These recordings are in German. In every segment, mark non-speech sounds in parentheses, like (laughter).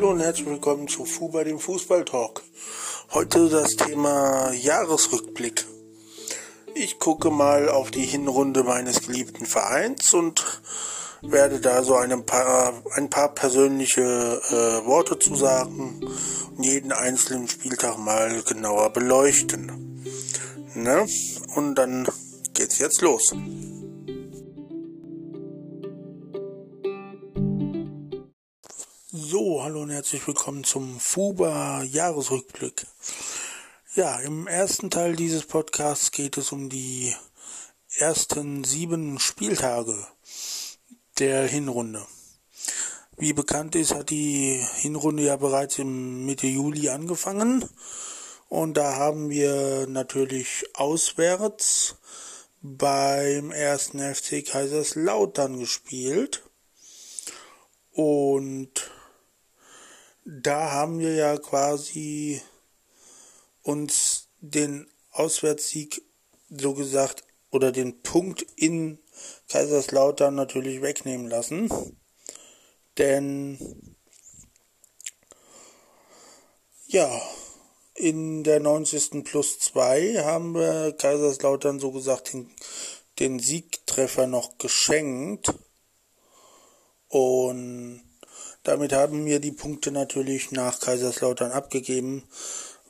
Hallo und herzlich willkommen zu FUBA, dem Fußballtalk. Heute das Thema Jahresrückblick. Ich gucke mal auf die Hinrunde meines geliebten Vereins und werde da so ein paar, ein paar persönliche äh, Worte zu sagen und jeden einzelnen Spieltag mal genauer beleuchten. Ne? Und dann geht's jetzt los. So, hallo und herzlich willkommen zum FUBA Jahresrückblick. Ja, im ersten Teil dieses Podcasts geht es um die ersten sieben Spieltage der Hinrunde. Wie bekannt ist, hat die Hinrunde ja bereits im Mitte Juli angefangen. Und da haben wir natürlich auswärts beim ersten FC Kaiserslautern gespielt. Und da haben wir ja quasi uns den Auswärtssieg so gesagt oder den Punkt in Kaiserslautern natürlich wegnehmen lassen. Denn ja, in der 90. plus 2 haben wir Kaiserslautern so gesagt den, den Siegtreffer noch geschenkt. Und damit haben wir die Punkte natürlich nach Kaiserslautern abgegeben,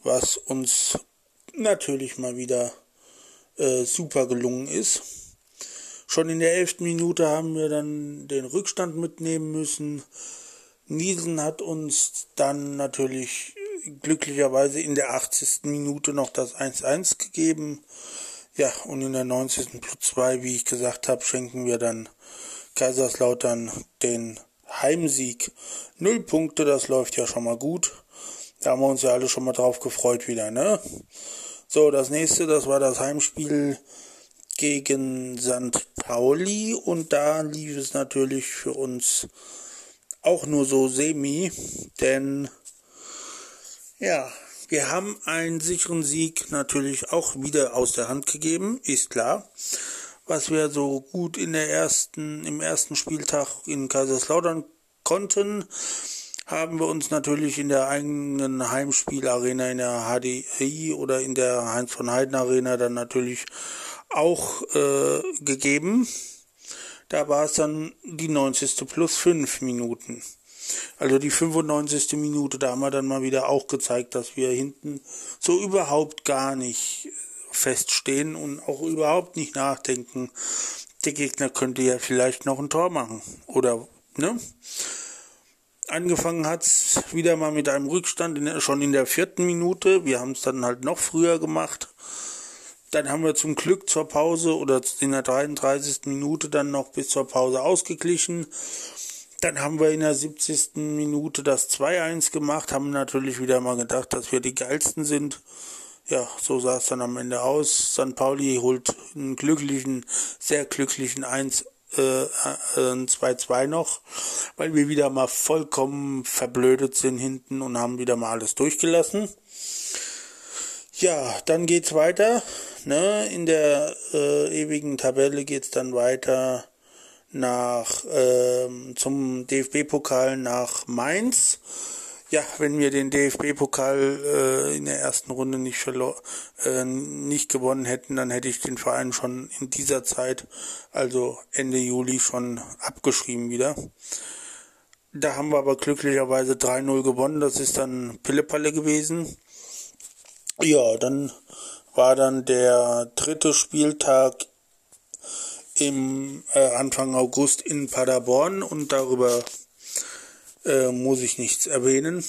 was uns natürlich mal wieder äh, super gelungen ist. Schon in der elften Minute haben wir dann den Rückstand mitnehmen müssen. Niesen hat uns dann natürlich glücklicherweise in der 80. Minute noch das 1-1 gegeben. Ja, und in der 90. plus 2, wie ich gesagt habe, schenken wir dann Kaiserslautern den Heimsieg. Null Punkte, das läuft ja schon mal gut. Da haben wir uns ja alle schon mal drauf gefreut wieder, ne? So, das nächste, das war das Heimspiel gegen St. Pauli und da lief es natürlich für uns auch nur so semi, denn ja, wir haben einen sicheren Sieg natürlich auch wieder aus der Hand gegeben, ist klar was wir so gut in der ersten, im ersten Spieltag in Kaiserslautern konnten, haben wir uns natürlich in der eigenen Heimspielarena in der HDI oder in der Heinz von Heiden Arena dann natürlich auch äh, gegeben. Da war es dann die 90. plus 5 Minuten. Also die 95. Minute, da haben wir dann mal wieder auch gezeigt, dass wir hinten so überhaupt gar nicht feststehen und auch überhaupt nicht nachdenken, der Gegner könnte ja vielleicht noch ein Tor machen. Oder, ne? Angefangen hat's wieder mal mit einem Rückstand in, schon in der vierten Minute. Wir haben es dann halt noch früher gemacht. Dann haben wir zum Glück zur Pause oder in der 33. Minute dann noch bis zur Pause ausgeglichen. Dann haben wir in der 70. Minute das 2-1 gemacht, haben natürlich wieder mal gedacht, dass wir die geilsten sind ja, so sah es dann am Ende aus. St. Pauli holt einen glücklichen, sehr glücklichen 1 äh, 2-2 äh, noch, weil wir wieder mal vollkommen verblödet sind hinten und haben wieder mal alles durchgelassen. Ja, dann geht's weiter. Ne? In der äh, ewigen Tabelle geht's dann weiter nach äh, zum DFB-Pokal nach Mainz ja, wenn wir den DFB-Pokal äh, in der ersten Runde nicht äh, nicht gewonnen hätten, dann hätte ich den Verein schon in dieser Zeit, also Ende Juli, schon abgeschrieben wieder. Da haben wir aber glücklicherweise 3-0 gewonnen. Das ist dann Pillepalle gewesen. Ja, dann war dann der dritte Spieltag im äh, Anfang August in Paderborn und darüber äh, muss ich nichts erwähnen,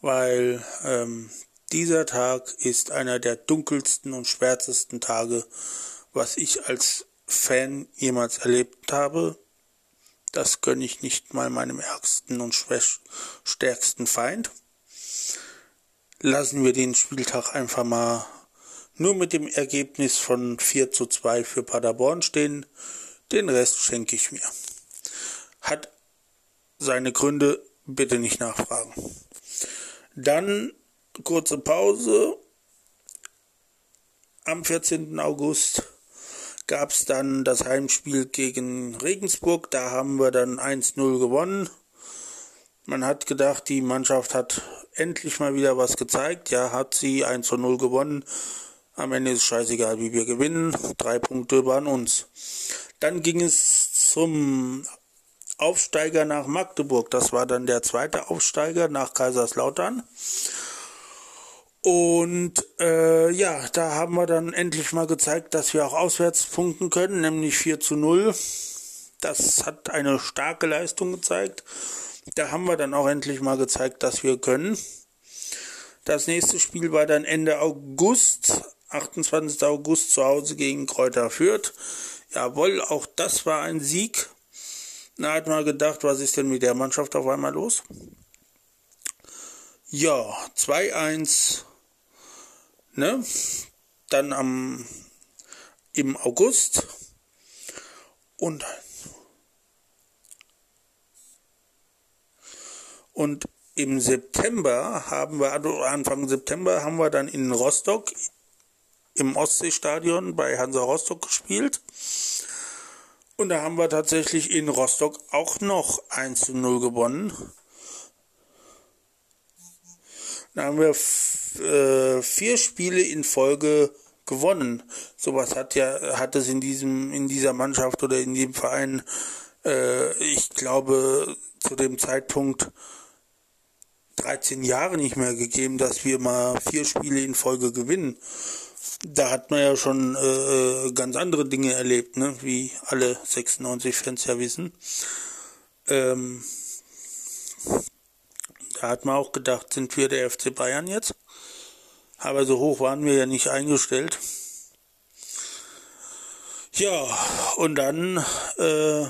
weil ähm, dieser Tag ist einer der dunkelsten und schwärzesten Tage, was ich als Fan jemals erlebt habe. Das gönne ich nicht mal meinem ärgsten und stärksten Feind. Lassen wir den Spieltag einfach mal nur mit dem Ergebnis von 4 zu 2 für Paderborn stehen. Den Rest schenke ich mir. Hat seine Gründe bitte nicht nachfragen. Dann kurze Pause. Am 14. August gab es dann das Heimspiel gegen Regensburg. Da haben wir dann 1-0 gewonnen. Man hat gedacht, die Mannschaft hat endlich mal wieder was gezeigt. Ja, hat sie 1 zu 0 gewonnen. Am Ende ist scheißegal, wie wir gewinnen. Drei Punkte waren uns. Dann ging es zum Aufsteiger nach Magdeburg. Das war dann der zweite Aufsteiger nach Kaiserslautern. Und äh, ja, da haben wir dann endlich mal gezeigt, dass wir auch auswärts punkten können, nämlich 4 zu 0. Das hat eine starke Leistung gezeigt. Da haben wir dann auch endlich mal gezeigt, dass wir können. Das nächste Spiel war dann Ende August, 28. August zu Hause gegen Kräuter Fürth. Jawohl, auch das war ein Sieg. Da hat man gedacht, was ist denn mit der Mannschaft auf einmal los? Ja, 2-1. Ne? Dann am im August und und im September haben wir, also Anfang September haben wir dann in Rostock im Ostseestadion bei Hansa Rostock gespielt. Und da haben wir tatsächlich in Rostock auch noch 1 zu 0 gewonnen. Da haben wir äh, vier Spiele in Folge gewonnen. Sowas hat ja, hat es in diesem, in dieser Mannschaft oder in dem Verein, äh, ich glaube, zu dem Zeitpunkt 13 Jahre nicht mehr gegeben, dass wir mal vier Spiele in Folge gewinnen. Da hat man ja schon äh, ganz andere Dinge erlebt, ne? wie alle 96 Fans ja wissen. Ähm, da hat man auch gedacht, sind wir der FC Bayern jetzt? Aber so hoch waren wir ja nicht eingestellt. Ja, und dann, äh,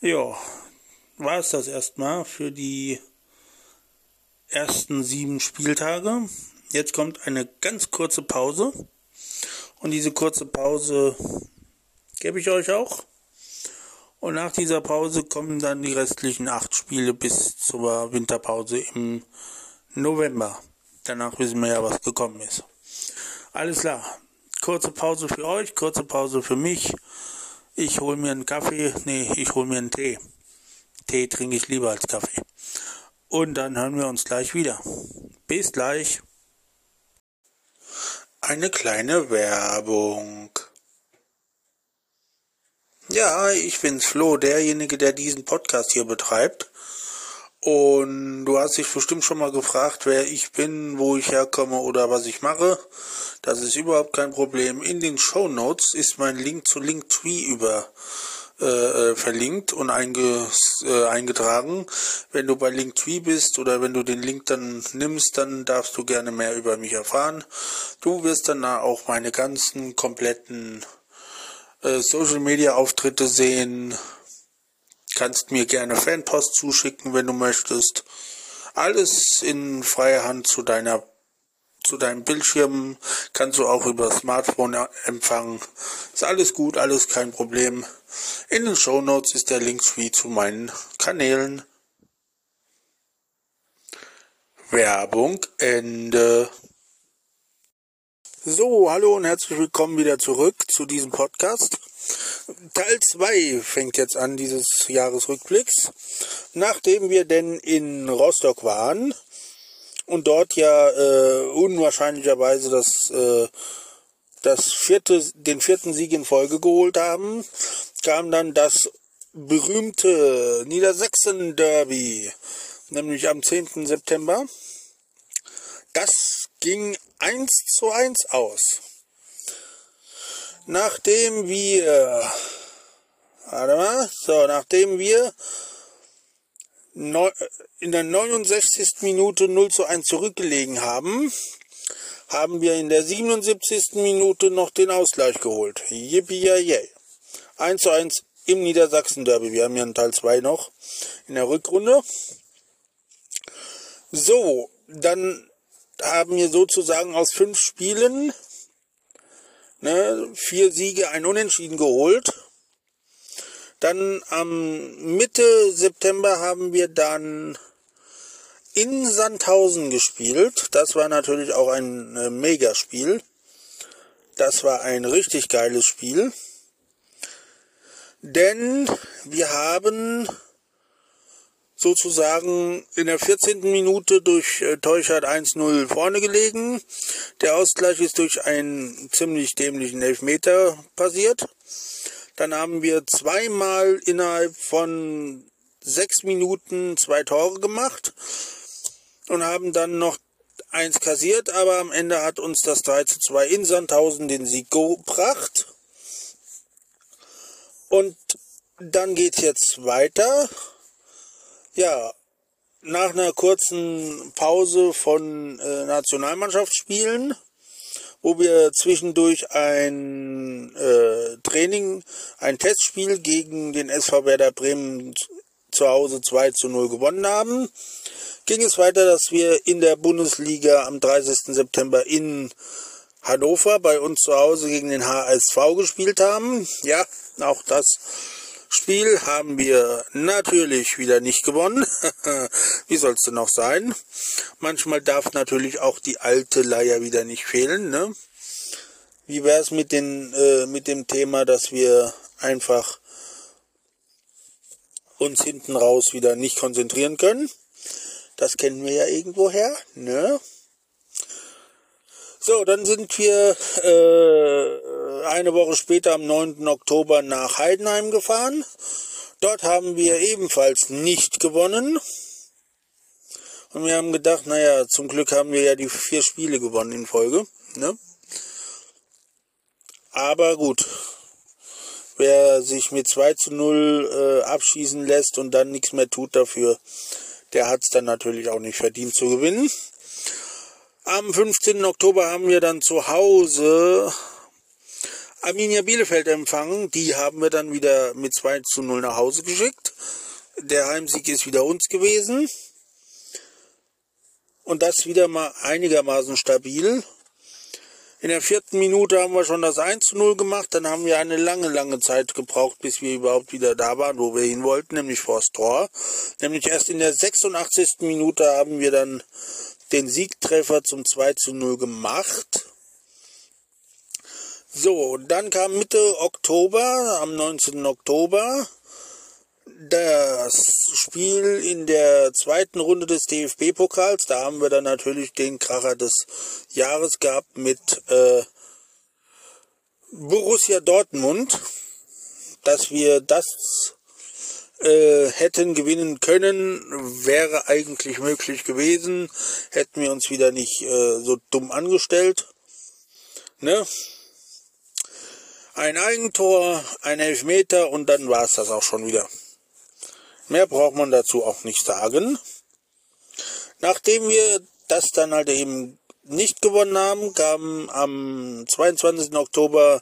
ja, war es das erstmal für die ersten sieben Spieltage. Jetzt kommt eine ganz kurze Pause. Und diese kurze Pause gebe ich euch auch. Und nach dieser Pause kommen dann die restlichen acht Spiele bis zur Winterpause im November. Danach wissen wir ja, was gekommen ist. Alles klar. Kurze Pause für euch, kurze Pause für mich. Ich hole mir einen Kaffee. Nee, ich hole mir einen Tee. Tee trinke ich lieber als Kaffee. Und dann hören wir uns gleich wieder. Bis gleich. Eine kleine Werbung. Ja, ich bin's Flo, derjenige, der diesen Podcast hier betreibt. Und du hast dich bestimmt schon mal gefragt, wer ich bin, wo ich herkomme oder was ich mache. Das ist überhaupt kein Problem. In den Show Notes ist mein Link zu Linktree über äh, äh, verlinkt und einge, äh, eingetragen. Wenn du bei Linktree bist oder wenn du den Link dann nimmst, dann darfst du gerne mehr über mich erfahren. Du wirst dann auch meine ganzen kompletten äh, Social Media Auftritte sehen. Kannst mir gerne Fanpost zuschicken, wenn du möchtest. Alles in freier Hand zu deiner zu deinem Bildschirm kannst du auch über Smartphone empfangen. Ist alles gut, alles kein Problem. In den Show Notes ist der Link wie zu meinen Kanälen. Werbung Ende. So, hallo und herzlich willkommen wieder zurück zu diesem Podcast. Teil 2 fängt jetzt an dieses Jahresrückblicks. Nachdem wir denn in Rostock waren, und dort ja äh, unwahrscheinlicherweise das, äh, das vierte, den vierten Sieg in Folge geholt haben, kam dann das berühmte Niedersachsen-Derby, nämlich am 10. September. Das ging 1 zu 1 aus. Nachdem wir, warte mal, so, nachdem wir in der 69. Minute 0 zu 1 zurückgelegen haben, haben wir in der 77. Minute noch den Ausgleich geholt. Yippie yay. 1 zu 1 im Niedersachsen-Derby. Wir haben ja einen Teil 2 noch in der Rückrunde. So, dann haben wir sozusagen aus fünf Spielen ne, vier Siege, ein Unentschieden geholt. Dann am Mitte September haben wir dann in Sandhausen gespielt. Das war natürlich auch ein äh, Megaspiel. Das war ein richtig geiles Spiel. Denn wir haben sozusagen in der 14. Minute durch äh, Teuchert 1-0 vorne gelegen. Der Ausgleich ist durch einen ziemlich dämlichen Elfmeter passiert. Dann haben wir zweimal innerhalb von sechs Minuten zwei Tore gemacht und haben dann noch eins kassiert, aber am Ende hat uns das 3 zu 2 in Sandhausen den Sieg gebracht. Und dann geht's jetzt weiter. Ja, nach einer kurzen Pause von äh, Nationalmannschaftsspielen, wo wir zwischendurch ein äh, Training, ein Testspiel gegen den SV Werder Bremen zu Hause 2 zu 0 gewonnen haben, ging es weiter, dass wir in der Bundesliga am 30. September in Hannover bei uns zu Hause gegen den HSV gespielt haben. Ja, auch das Spiel haben wir natürlich wieder nicht gewonnen. (laughs) Wie soll es denn noch sein? Manchmal darf natürlich auch die alte Leier wieder nicht fehlen. Ne? Wie wäre es mit, äh, mit dem Thema, dass wir einfach uns hinten raus wieder nicht konzentrieren können? Das kennen wir ja irgendwoher, ne? So, dann sind wir äh, eine Woche später am 9. Oktober nach Heidenheim gefahren. Dort haben wir ebenfalls nicht gewonnen. Und wir haben gedacht, naja, zum Glück haben wir ja die vier Spiele gewonnen in Folge. Ne? Aber gut, wer sich mit 2 zu 0 äh, abschießen lässt und dann nichts mehr tut dafür, der hat es dann natürlich auch nicht verdient zu gewinnen. Am 15. Oktober haben wir dann zu Hause Arminia Bielefeld empfangen. Die haben wir dann wieder mit 2 zu 0 nach Hause geschickt. Der Heimsieg ist wieder uns gewesen. Und das wieder mal einigermaßen stabil. In der vierten Minute haben wir schon das 1 zu 0 gemacht. Dann haben wir eine lange, lange Zeit gebraucht, bis wir überhaupt wieder da waren, wo wir hin wollten, nämlich vors Tor. Nämlich erst in der 86. Minute haben wir dann den Siegtreffer zum 2 zu 0 gemacht. So, dann kam Mitte Oktober, am 19. Oktober, das Spiel in der zweiten Runde des DFB-Pokals. Da haben wir dann natürlich den Kracher des Jahres gehabt mit äh, Borussia Dortmund. Dass wir das äh, hätten gewinnen können, wäre eigentlich möglich gewesen. Hätten wir uns wieder nicht äh, so dumm angestellt. Ne? Ein Eigentor, ein Elfmeter und dann war es das auch schon wieder. Mehr braucht man dazu auch nicht sagen. Nachdem wir das dann halt eben nicht gewonnen haben, kam am 22. Oktober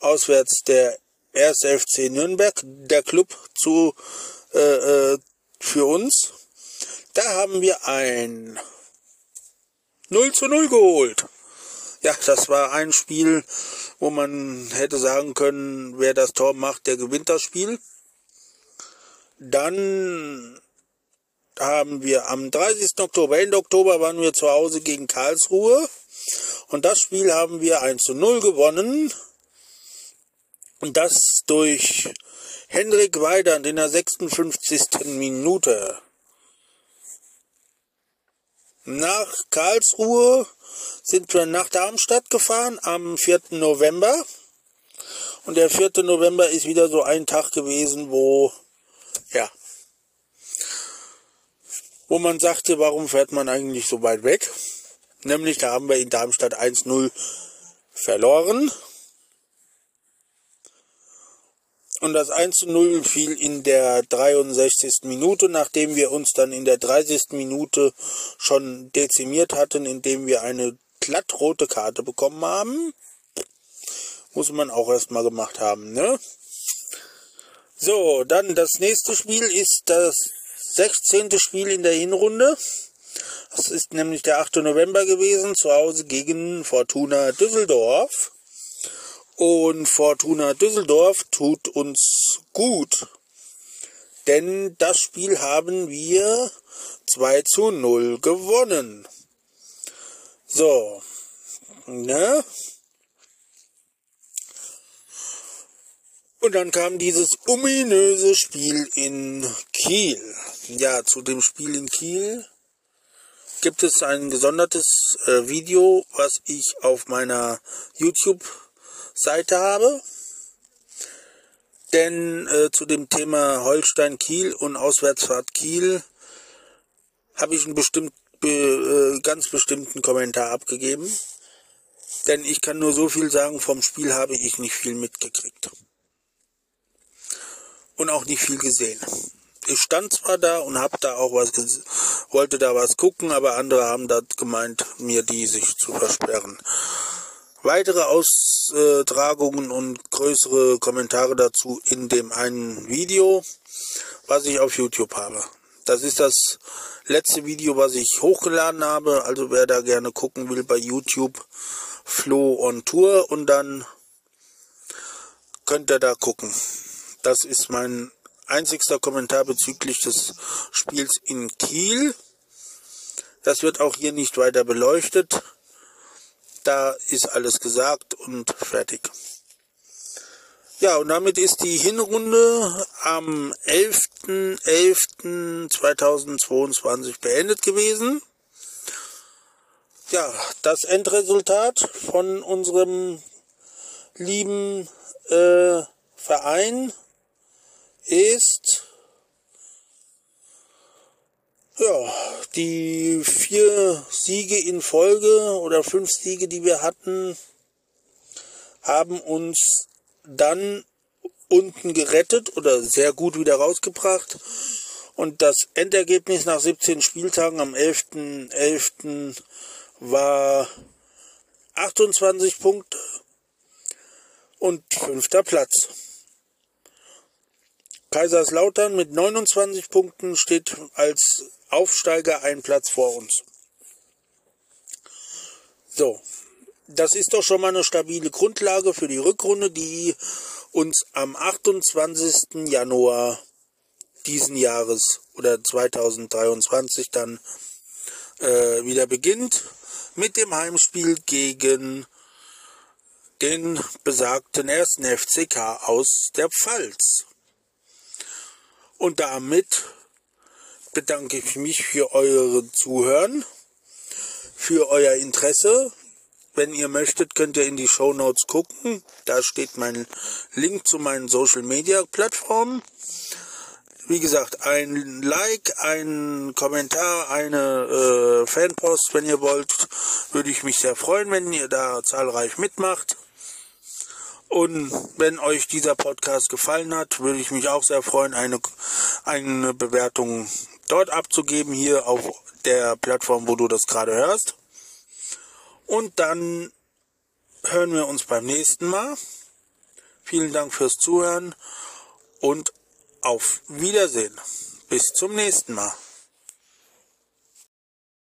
auswärts der 1. FC Nürnberg, der Club zu äh, äh, für uns. Da haben wir ein 0 zu 0 geholt. Ja, das war ein Spiel, wo man hätte sagen können, wer das Tor macht, der gewinnt das Spiel. Dann haben wir am 30. Oktober, Ende Oktober waren wir zu Hause gegen Karlsruhe. Und das Spiel haben wir 1 zu 0 gewonnen. Und das durch Hendrik Weidand in der 56. Minute. Nach Karlsruhe sind wir nach Darmstadt gefahren am 4. November. Und der 4. November ist wieder so ein Tag gewesen, wo ja. Wo man sagte, warum fährt man eigentlich so weit weg? Nämlich, da haben wir in Darmstadt 1-0 verloren. Und das 1 0 fiel in der 63. Minute, nachdem wir uns dann in der 30. Minute schon dezimiert hatten, indem wir eine glattrote Karte bekommen haben. Muss man auch erstmal gemacht haben, ne? So, dann das nächste Spiel ist das 16. Spiel in der Hinrunde. Das ist nämlich der 8. November gewesen, zu Hause gegen Fortuna Düsseldorf. Und Fortuna Düsseldorf tut uns gut. Denn das Spiel haben wir 2 zu 0 gewonnen. So, ne? Und dann kam dieses ominöse Spiel in Kiel. ja, zu dem Spiel in Kiel gibt es ein gesondertes äh, Video, was ich auf meiner YouTube-Seite habe. Denn äh, zu dem Thema Holstein Kiel und Auswärtsfahrt Kiel habe ich einen bestimmt, be, äh, ganz bestimmten Kommentar abgegeben. Denn ich kann nur so viel sagen, vom Spiel habe ich nicht viel mitgekriegt. Und auch nicht viel gesehen. Ich stand zwar da und hab da auch was, wollte da was gucken, aber andere haben da gemeint, mir die sich zu versperren. Weitere Austragungen und größere Kommentare dazu in dem einen Video, was ich auf YouTube habe. Das ist das letzte Video, was ich hochgeladen habe. Also wer da gerne gucken will bei YouTube, Flo on Tour und dann könnt ihr da gucken. Das ist mein einzigster Kommentar bezüglich des Spiels in Kiel. Das wird auch hier nicht weiter beleuchtet. Da ist alles gesagt und fertig. Ja, und damit ist die Hinrunde am 11.11.2022 beendet gewesen. Ja, das Endresultat von unserem lieben äh, Verein ist ja, die vier Siege in Folge oder fünf Siege, die wir hatten, haben uns dann unten gerettet oder sehr gut wieder rausgebracht. Und das Endergebnis nach 17 Spieltagen am 11.11. .11. war 28 Punkte und fünfter Platz. Kaiserslautern mit 29 Punkten steht als Aufsteiger einen Platz vor uns. So, das ist doch schon mal eine stabile Grundlage für die Rückrunde, die uns am 28. Januar diesen Jahres oder 2023 dann äh, wieder beginnt mit dem Heimspiel gegen den besagten ersten FCK aus der Pfalz. Und damit bedanke ich mich für eure Zuhören, für euer Interesse. Wenn ihr möchtet, könnt ihr in die Show Notes gucken. Da steht mein Link zu meinen Social Media Plattformen. Wie gesagt, ein Like, ein Kommentar, eine äh, Fanpost, wenn ihr wollt, würde ich mich sehr freuen, wenn ihr da zahlreich mitmacht. Und wenn euch dieser Podcast gefallen hat, würde ich mich auch sehr freuen, eine, eine Bewertung dort abzugeben, hier auf der Plattform, wo du das gerade hörst. Und dann hören wir uns beim nächsten Mal. Vielen Dank fürs Zuhören und auf Wiedersehen. Bis zum nächsten Mal.